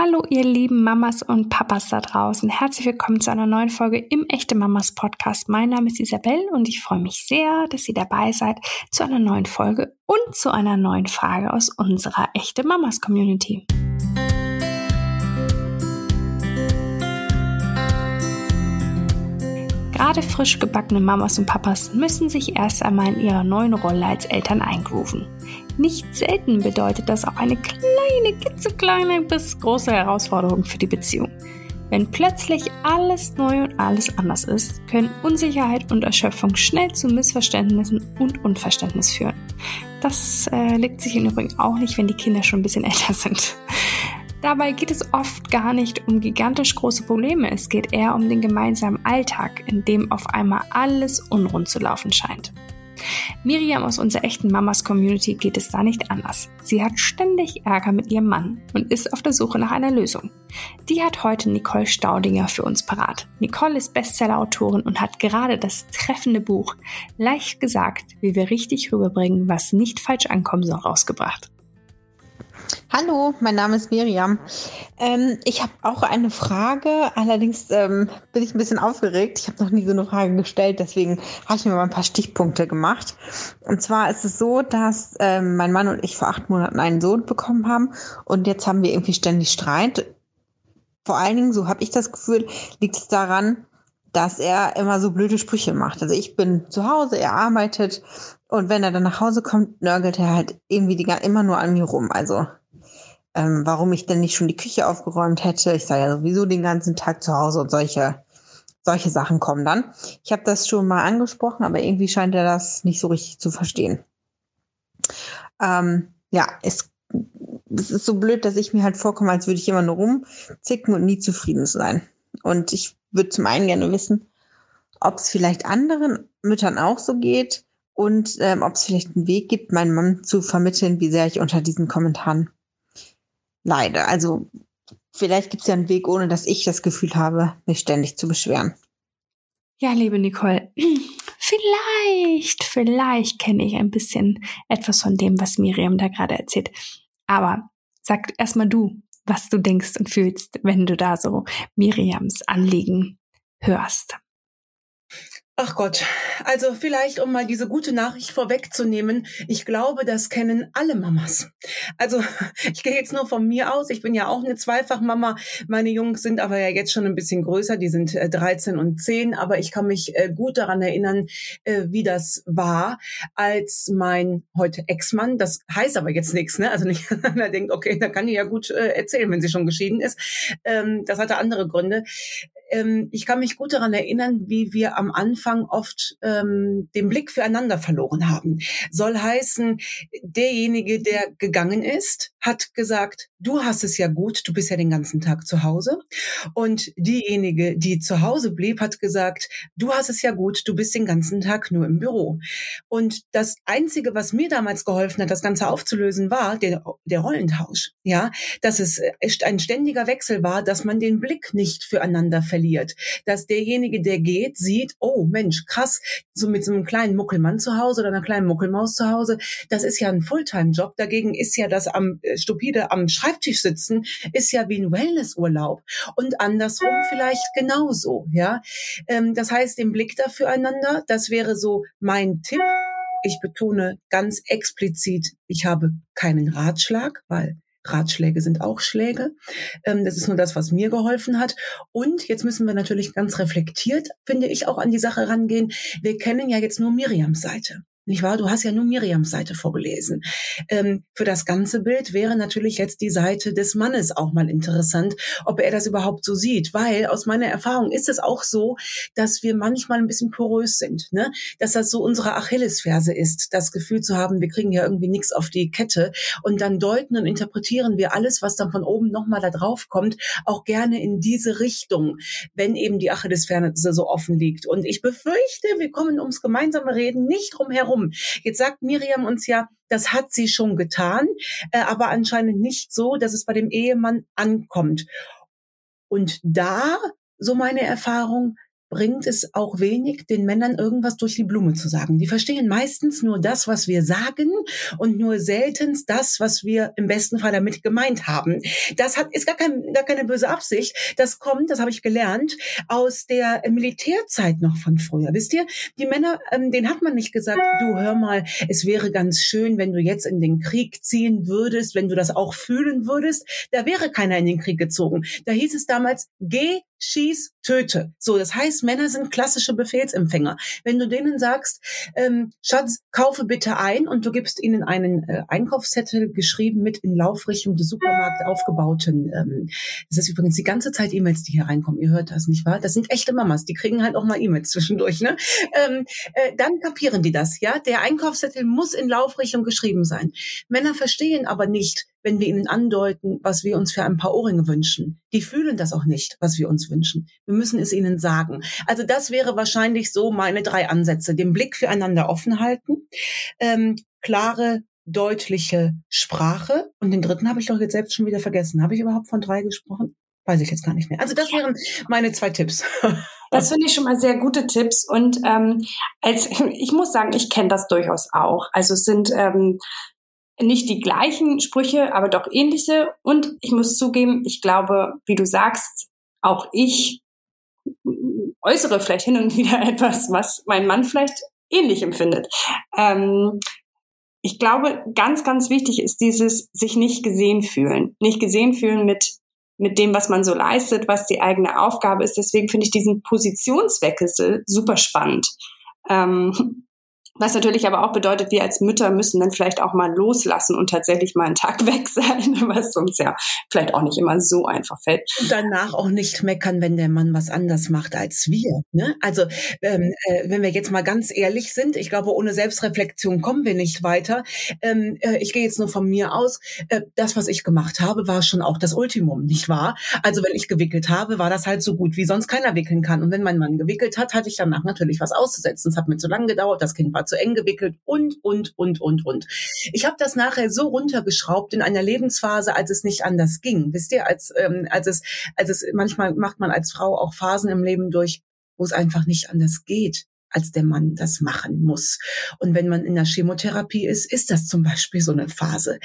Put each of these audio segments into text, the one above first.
Hallo ihr lieben Mamas und Papas da draußen. Herzlich willkommen zu einer neuen Folge im Echte Mamas Podcast. Mein Name ist Isabel und ich freue mich sehr, dass ihr dabei seid zu einer neuen Folge und zu einer neuen Frage aus unserer Echte Mamas Community. Gerade frisch gebackene Mamas und Papas müssen sich erst einmal in ihrer neuen Rolle als Eltern eingrooven. Nicht selten bedeutet das auch eine kleine, klitzekleine bis große Herausforderung für die Beziehung. Wenn plötzlich alles neu und alles anders ist, können Unsicherheit und Erschöpfung schnell zu Missverständnissen und Unverständnis führen. Das äh, legt sich im Übrigen auch nicht, wenn die Kinder schon ein bisschen älter sind. Dabei geht es oft gar nicht um gigantisch große Probleme, es geht eher um den gemeinsamen Alltag, in dem auf einmal alles unrund zu laufen scheint. Miriam aus unserer echten Mamas Community geht es da nicht anders. Sie hat ständig Ärger mit ihrem Mann und ist auf der Suche nach einer Lösung. Die hat heute Nicole Staudinger für uns parat. Nicole ist Bestsellerautorin und hat gerade das treffende Buch Leicht gesagt, wie wir richtig rüberbringen, was nicht falsch ankommen soll, rausgebracht. Hallo, mein Name ist Miriam. Ähm, ich habe auch eine Frage, allerdings ähm, bin ich ein bisschen aufgeregt. Ich habe noch nie so eine Frage gestellt, deswegen habe ich mir mal ein paar Stichpunkte gemacht. Und zwar ist es so, dass ähm, mein Mann und ich vor acht Monaten einen Sohn bekommen haben und jetzt haben wir irgendwie ständig Streit. Vor allen Dingen, so habe ich das Gefühl, liegt es daran, dass er immer so blöde Sprüche macht. Also ich bin zu Hause, er arbeitet und wenn er dann nach Hause kommt, nörgelt er halt irgendwie die, immer nur an mir rum. Also ähm, warum ich denn nicht schon die Küche aufgeräumt hätte. Ich sei ja sowieso den ganzen Tag zu Hause und solche, solche Sachen kommen dann. Ich habe das schon mal angesprochen, aber irgendwie scheint er das nicht so richtig zu verstehen. Ähm, ja, es, es ist so blöd, dass ich mir halt vorkomme, als würde ich immer nur rumzicken und nie zufrieden sein. Und ich würde zum einen gerne wissen, ob es vielleicht anderen Müttern auch so geht und ähm, ob es vielleicht einen Weg gibt, meinem Mann zu vermitteln, wie sehr ich unter diesen Kommentaren leide. Also vielleicht gibt es ja einen Weg, ohne dass ich das Gefühl habe, mich ständig zu beschweren. Ja, liebe Nicole, vielleicht, vielleicht kenne ich ein bisschen etwas von dem, was Miriam da gerade erzählt. Aber sag erstmal du, was du denkst und fühlst, wenn du da so Miriams Anliegen hörst. Ach Gott, also vielleicht, um mal diese gute Nachricht vorwegzunehmen, ich glaube, das kennen alle Mamas. Also ich gehe jetzt nur von mir aus, ich bin ja auch eine Zweifachmama, meine Jungs sind aber ja jetzt schon ein bisschen größer, die sind 13 äh, und 10, aber ich kann mich äh, gut daran erinnern, äh, wie das war, als mein heute Ex-Mann, das heißt aber jetzt nichts, ne? also nicht, er denkt, okay, da kann ich ja gut erzählen, wenn sie schon geschieden ist, ähm, das hatte andere Gründe, ähm, ich kann mich gut daran erinnern, wie wir am Anfang oft ähm, den Blick füreinander verloren haben. Soll heißen, derjenige, der gegangen ist, hat gesagt, du hast es ja gut, du bist ja den ganzen Tag zu Hause. Und diejenige, die zu Hause blieb, hat gesagt, du hast es ja gut, du bist den ganzen Tag nur im Büro. Und das Einzige, was mir damals geholfen hat, das Ganze aufzulösen, war der, der Rollentausch. Ja, dass es ein ständiger Wechsel war, dass man den Blick nicht füreinander verliert verliert. Dass derjenige, der geht, sieht, oh Mensch, krass, so mit so einem kleinen Muckelmann zu Hause oder einer kleinen Muckelmaus zu Hause, das ist ja ein Fulltime-Job. Dagegen ist ja das am äh, stupide am Schreibtisch sitzen, ist ja wie ein Wellnessurlaub. Und andersrum vielleicht genauso, ja. Ähm, das heißt, den Blick dafür einander, das wäre so mein Tipp. Ich betone ganz explizit, ich habe keinen Ratschlag, weil Ratschläge sind auch Schläge. Ähm, das ist nur das, was mir geholfen hat. Und jetzt müssen wir natürlich ganz reflektiert, finde ich, auch an die Sache rangehen. Wir kennen ja jetzt nur Miriams Seite. Nicht wahr? Du hast ja nur Miriams Seite vorgelesen. Ähm, für das ganze Bild wäre natürlich jetzt die Seite des Mannes auch mal interessant, ob er das überhaupt so sieht. Weil aus meiner Erfahrung ist es auch so, dass wir manchmal ein bisschen porös sind. Ne? Dass das so unsere Achillesferse ist, das Gefühl zu haben, wir kriegen ja irgendwie nichts auf die Kette. Und dann deuten und interpretieren wir alles, was dann von oben nochmal da drauf kommt, auch gerne in diese Richtung, wenn eben die Achillesferse so offen liegt. Und ich befürchte, wir kommen ums gemeinsame Reden nicht drum herum warum. Jetzt sagt Miriam uns ja, das hat sie schon getan, äh, aber anscheinend nicht so, dass es bei dem Ehemann ankommt. Und da, so meine Erfahrung, bringt es auch wenig, den Männern irgendwas durch die Blume zu sagen. Die verstehen meistens nur das, was wir sagen und nur selten das, was wir im besten Fall damit gemeint haben. Das hat, ist gar, kein, gar keine böse Absicht. Das kommt, das habe ich gelernt, aus der Militärzeit noch von früher. Wisst ihr, die Männer, ähm, denen hat man nicht gesagt, du hör mal, es wäre ganz schön, wenn du jetzt in den Krieg ziehen würdest, wenn du das auch fühlen würdest. Da wäre keiner in den Krieg gezogen. Da hieß es damals, geh schieß, töte. So, das heißt, Männer sind klassische Befehlsempfänger. Wenn du denen sagst, ähm, Schatz, kaufe bitte ein und du gibst ihnen einen äh, Einkaufszettel geschrieben mit in Laufrichtung des Supermarkts aufgebauten, ähm, das ist übrigens die ganze Zeit E-Mails, die hier reinkommen. Ihr hört das nicht wahr? Das sind echte Mamas, die kriegen halt auch mal E-Mails zwischendurch. Ne? Ähm, äh, dann kapieren die das. Ja, der Einkaufszettel muss in Laufrichtung geschrieben sein. Männer verstehen aber nicht, wenn wir ihnen andeuten, was wir uns für ein paar Ohrringe wünschen. Die fühlen das auch nicht, was wir uns wünschen. Wir müssen es ihnen sagen. Also das wäre wahrscheinlich so meine drei Ansätze. Den Blick füreinander offen halten, ähm, klare, deutliche Sprache. Und den dritten habe ich doch jetzt selbst schon wieder vergessen. Habe ich überhaupt von drei gesprochen? Weiß ich jetzt gar nicht mehr. Also das wären meine zwei Tipps. Das finde ich schon mal sehr gute Tipps. Und ähm, als ich muss sagen, ich kenne das durchaus auch. Also es sind ähm, nicht die gleichen Sprüche, aber doch ähnliche. Und ich muss zugeben, ich glaube, wie du sagst, auch ich äußere vielleicht hin und wieder etwas, was mein Mann vielleicht ähnlich empfindet. Ähm, ich glaube, ganz, ganz wichtig ist dieses sich nicht gesehen fühlen. Nicht gesehen fühlen mit, mit dem, was man so leistet, was die eigene Aufgabe ist. Deswegen finde ich diesen Positionswechsel super spannend. Ähm, was natürlich aber auch bedeutet, wir als Mütter müssen dann vielleicht auch mal loslassen und tatsächlich mal einen Tag weg sein, was uns ja vielleicht auch nicht immer so einfach fällt. Und danach auch nicht meckern, wenn der Mann was anders macht als wir. Ne? Also ähm, äh, wenn wir jetzt mal ganz ehrlich sind, ich glaube, ohne Selbstreflexion kommen wir nicht weiter. Ähm, äh, ich gehe jetzt nur von mir aus. Äh, das, was ich gemacht habe, war schon auch das Ultimum, nicht wahr? Also wenn ich gewickelt habe, war das halt so gut, wie sonst keiner wickeln kann. Und wenn mein Mann gewickelt hat, hatte ich danach natürlich was auszusetzen. Es hat mir zu lange gedauert, das Kind war zu eng gewickelt und, und, und, und, und. Ich habe das nachher so runtergeschraubt in einer Lebensphase, als es nicht anders ging. Wisst ihr, als, ähm, als es, als es manchmal macht man als Frau auch Phasen im Leben durch, wo es einfach nicht anders geht als der Mann das machen muss. Und wenn man in der Chemotherapie ist, ist das zum Beispiel so eine Phase.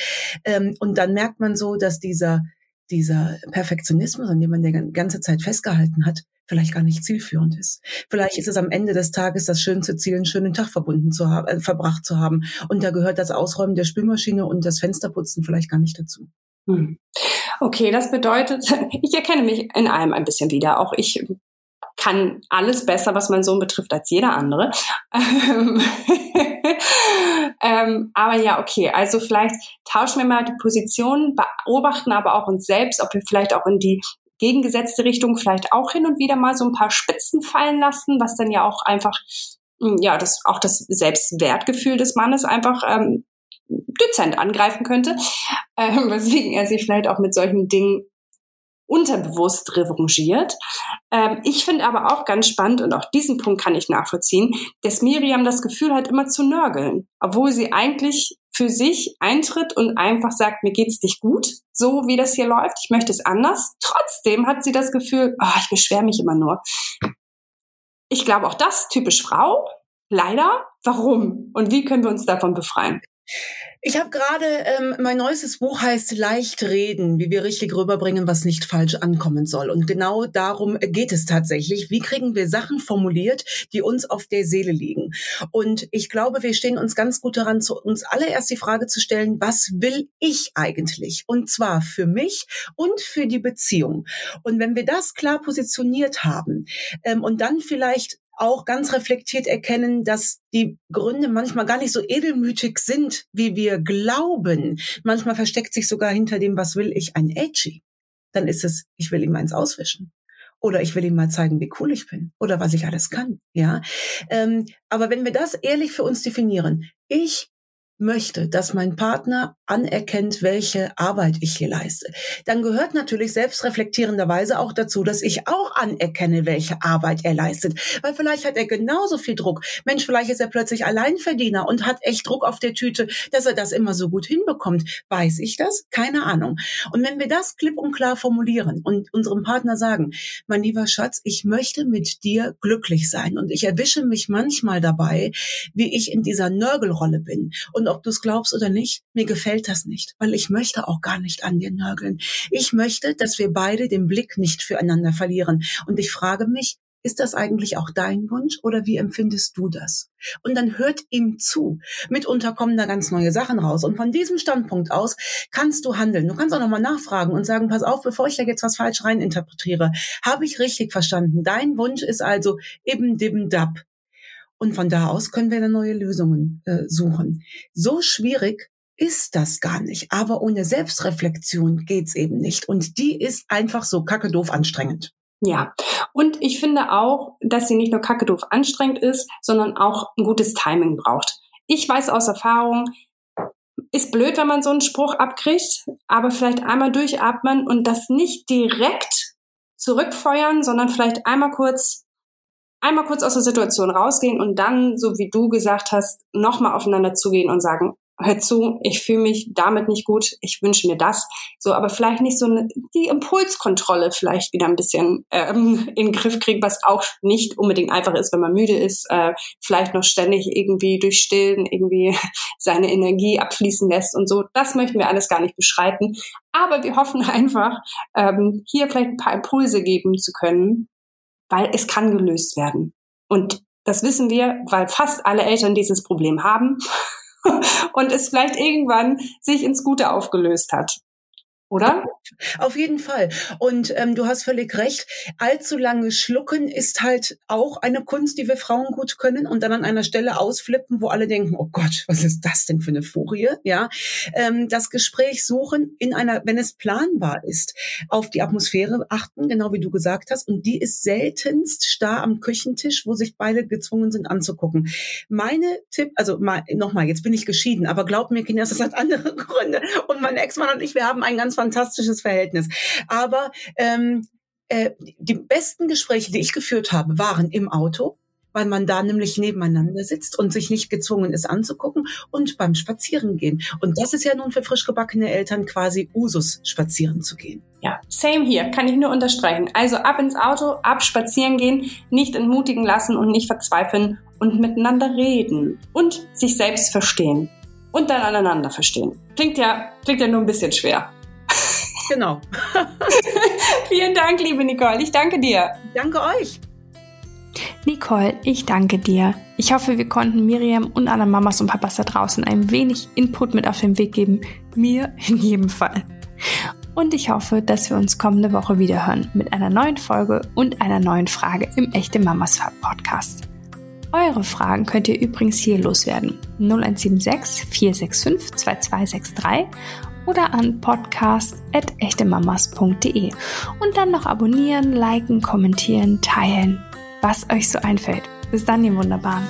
Ähm, und dann merkt man so, dass dieser, dieser Perfektionismus, an dem man die ganze Zeit festgehalten hat, vielleicht gar nicht zielführend ist. Vielleicht ist es am Ende des Tages das schönste Ziel, einen schönen Tag verbunden zu haben, äh, verbracht zu haben. Und da gehört das Ausräumen der Spülmaschine und das Fensterputzen vielleicht gar nicht dazu. Hm. Okay, das bedeutet, ich erkenne mich in allem ein bisschen wieder. Auch ich kann alles besser, was mein Sohn betrifft, als jeder andere. ähm, aber ja, okay, also vielleicht tauschen wir mal die Positionen, beobachten aber auch uns selbst, ob wir vielleicht auch in die gegengesetzte Richtung vielleicht auch hin und wieder mal so ein paar Spitzen fallen lassen, was dann ja auch einfach, hm, ja, das, auch das Selbstwertgefühl des Mannes einfach ähm, dezent angreifen könnte, äh, weswegen er sich vielleicht auch mit solchen Dingen unterbewusst revanchiert. Ähm, ich finde aber auch ganz spannend, und auch diesen Punkt kann ich nachvollziehen, dass Miriam das Gefühl hat, immer zu nörgeln, obwohl sie eigentlich für sich eintritt und einfach sagt, mir geht's nicht gut, so wie das hier läuft, ich möchte es anders. Trotzdem hat sie das Gefühl, oh, ich beschwere mich immer nur. Ich glaube auch das typisch Frau. Leider. Warum? Und wie können wir uns davon befreien? Ich habe gerade, ähm, mein neuestes Buch heißt Leicht reden, wie wir richtig rüberbringen, was nicht falsch ankommen soll. Und genau darum geht es tatsächlich. Wie kriegen wir Sachen formuliert, die uns auf der Seele liegen? Und ich glaube, wir stehen uns ganz gut daran, zu uns alle erst die Frage zu stellen, was will ich eigentlich? Und zwar für mich und für die Beziehung. Und wenn wir das klar positioniert haben ähm, und dann vielleicht auch ganz reflektiert erkennen, dass die Gründe manchmal gar nicht so edelmütig sind, wie wir glauben. Manchmal versteckt sich sogar hinter dem, was will ich, ein Edgy. Dann ist es, ich will ihm eins auswischen. Oder ich will ihm mal zeigen, wie cool ich bin. Oder was ich alles kann. Ja. Ähm, aber wenn wir das ehrlich für uns definieren, ich möchte, dass mein Partner anerkennt, welche Arbeit ich hier leiste, dann gehört natürlich selbstreflektierenderweise auch dazu, dass ich auch anerkenne, welche Arbeit er leistet. Weil vielleicht hat er genauso viel Druck. Mensch, vielleicht ist er plötzlich Alleinverdiener und hat echt Druck auf der Tüte, dass er das immer so gut hinbekommt. Weiß ich das? Keine Ahnung. Und wenn wir das klipp und klar formulieren und unserem Partner sagen, mein lieber Schatz, ich möchte mit dir glücklich sein und ich erwische mich manchmal dabei, wie ich in dieser Nörgelrolle bin und ob du es glaubst oder nicht, mir gefällt das nicht, weil ich möchte auch gar nicht an dir nörgeln. Ich möchte, dass wir beide den Blick nicht füreinander verlieren. Und ich frage mich, ist das eigentlich auch dein Wunsch oder wie empfindest du das? Und dann hört ihm zu. Mitunter kommen da ganz neue Sachen raus. Und von diesem Standpunkt aus kannst du handeln. Du kannst auch nochmal nachfragen und sagen, pass auf, bevor ich da jetzt was falsch reininterpretiere, habe ich richtig verstanden. Dein Wunsch ist also eben dim dab. Und von da aus können wir dann neue Lösungen äh, suchen. So schwierig ist das gar nicht. Aber ohne Selbstreflexion geht's eben nicht. Und die ist einfach so kacke doof anstrengend. Ja, und ich finde auch, dass sie nicht nur kacke doof anstrengend ist, sondern auch ein gutes Timing braucht. Ich weiß aus Erfahrung, ist blöd, wenn man so einen Spruch abkriegt, aber vielleicht einmal durchatmen und das nicht direkt zurückfeuern, sondern vielleicht einmal kurz einmal kurz aus der Situation rausgehen und dann, so wie du gesagt hast, nochmal aufeinander zugehen und sagen, hör zu, ich fühle mich damit nicht gut, ich wünsche mir das. So, aber vielleicht nicht so eine, die Impulskontrolle vielleicht wieder ein bisschen ähm, in den Griff kriegen, was auch nicht unbedingt einfach ist, wenn man müde ist, äh, vielleicht noch ständig irgendwie durch Stillen irgendwie seine Energie abfließen lässt und so. Das möchten wir alles gar nicht beschreiten. Aber wir hoffen einfach, ähm, hier vielleicht ein paar Impulse geben zu können, weil es kann gelöst werden. Und das wissen wir, weil fast alle Eltern dieses Problem haben und es vielleicht irgendwann sich ins Gute aufgelöst hat oder? Auf jeden Fall. Und ähm, du hast völlig recht. Allzu lange schlucken ist halt auch eine Kunst, die wir Frauen gut können und dann an einer Stelle ausflippen, wo alle denken, oh Gott, was ist das denn für eine Furie? Ja, ähm, das Gespräch suchen in einer, wenn es planbar ist, auf die Atmosphäre achten, genau wie du gesagt hast. Und die ist seltenst starr am Küchentisch, wo sich beide gezwungen sind anzugucken. Meine Tipp, also mal, nochmal, jetzt bin ich geschieden, aber glaub mir, Kinder, das hat andere Gründe. Und mein Ex-Mann und ich, wir haben ein ganz fantastisches Verhältnis. Aber ähm, äh, die besten Gespräche, die ich geführt habe, waren im Auto weil man da nämlich nebeneinander sitzt und sich nicht gezwungen ist anzugucken und beim Spazierengehen. Und das ist ja nun für frisch gebackene Eltern quasi Usus, spazieren zu gehen. Ja, same hier, kann ich nur unterstreichen. Also ab ins Auto, ab spazieren gehen, nicht entmutigen lassen und nicht verzweifeln und miteinander reden und sich selbst verstehen und dann aneinander verstehen. Klingt ja, klingt ja nur ein bisschen schwer. Genau. Vielen Dank, liebe Nicole. Ich danke dir. Danke euch. Nicole, ich danke dir. Ich hoffe, wir konnten Miriam und alle Mamas und Papas da draußen ein wenig Input mit auf den Weg geben. Mir in jedem Fall. Und ich hoffe, dass wir uns kommende Woche wieder hören mit einer neuen Folge und einer neuen Frage im Echte Mamas Podcast. Eure Fragen könnt ihr übrigens hier loswerden. 0176 465 2263 oder an podcast.echtemamas.de und dann noch abonnieren, liken, kommentieren, teilen, was euch so einfällt. Bis dann, ihr Wunderbaren.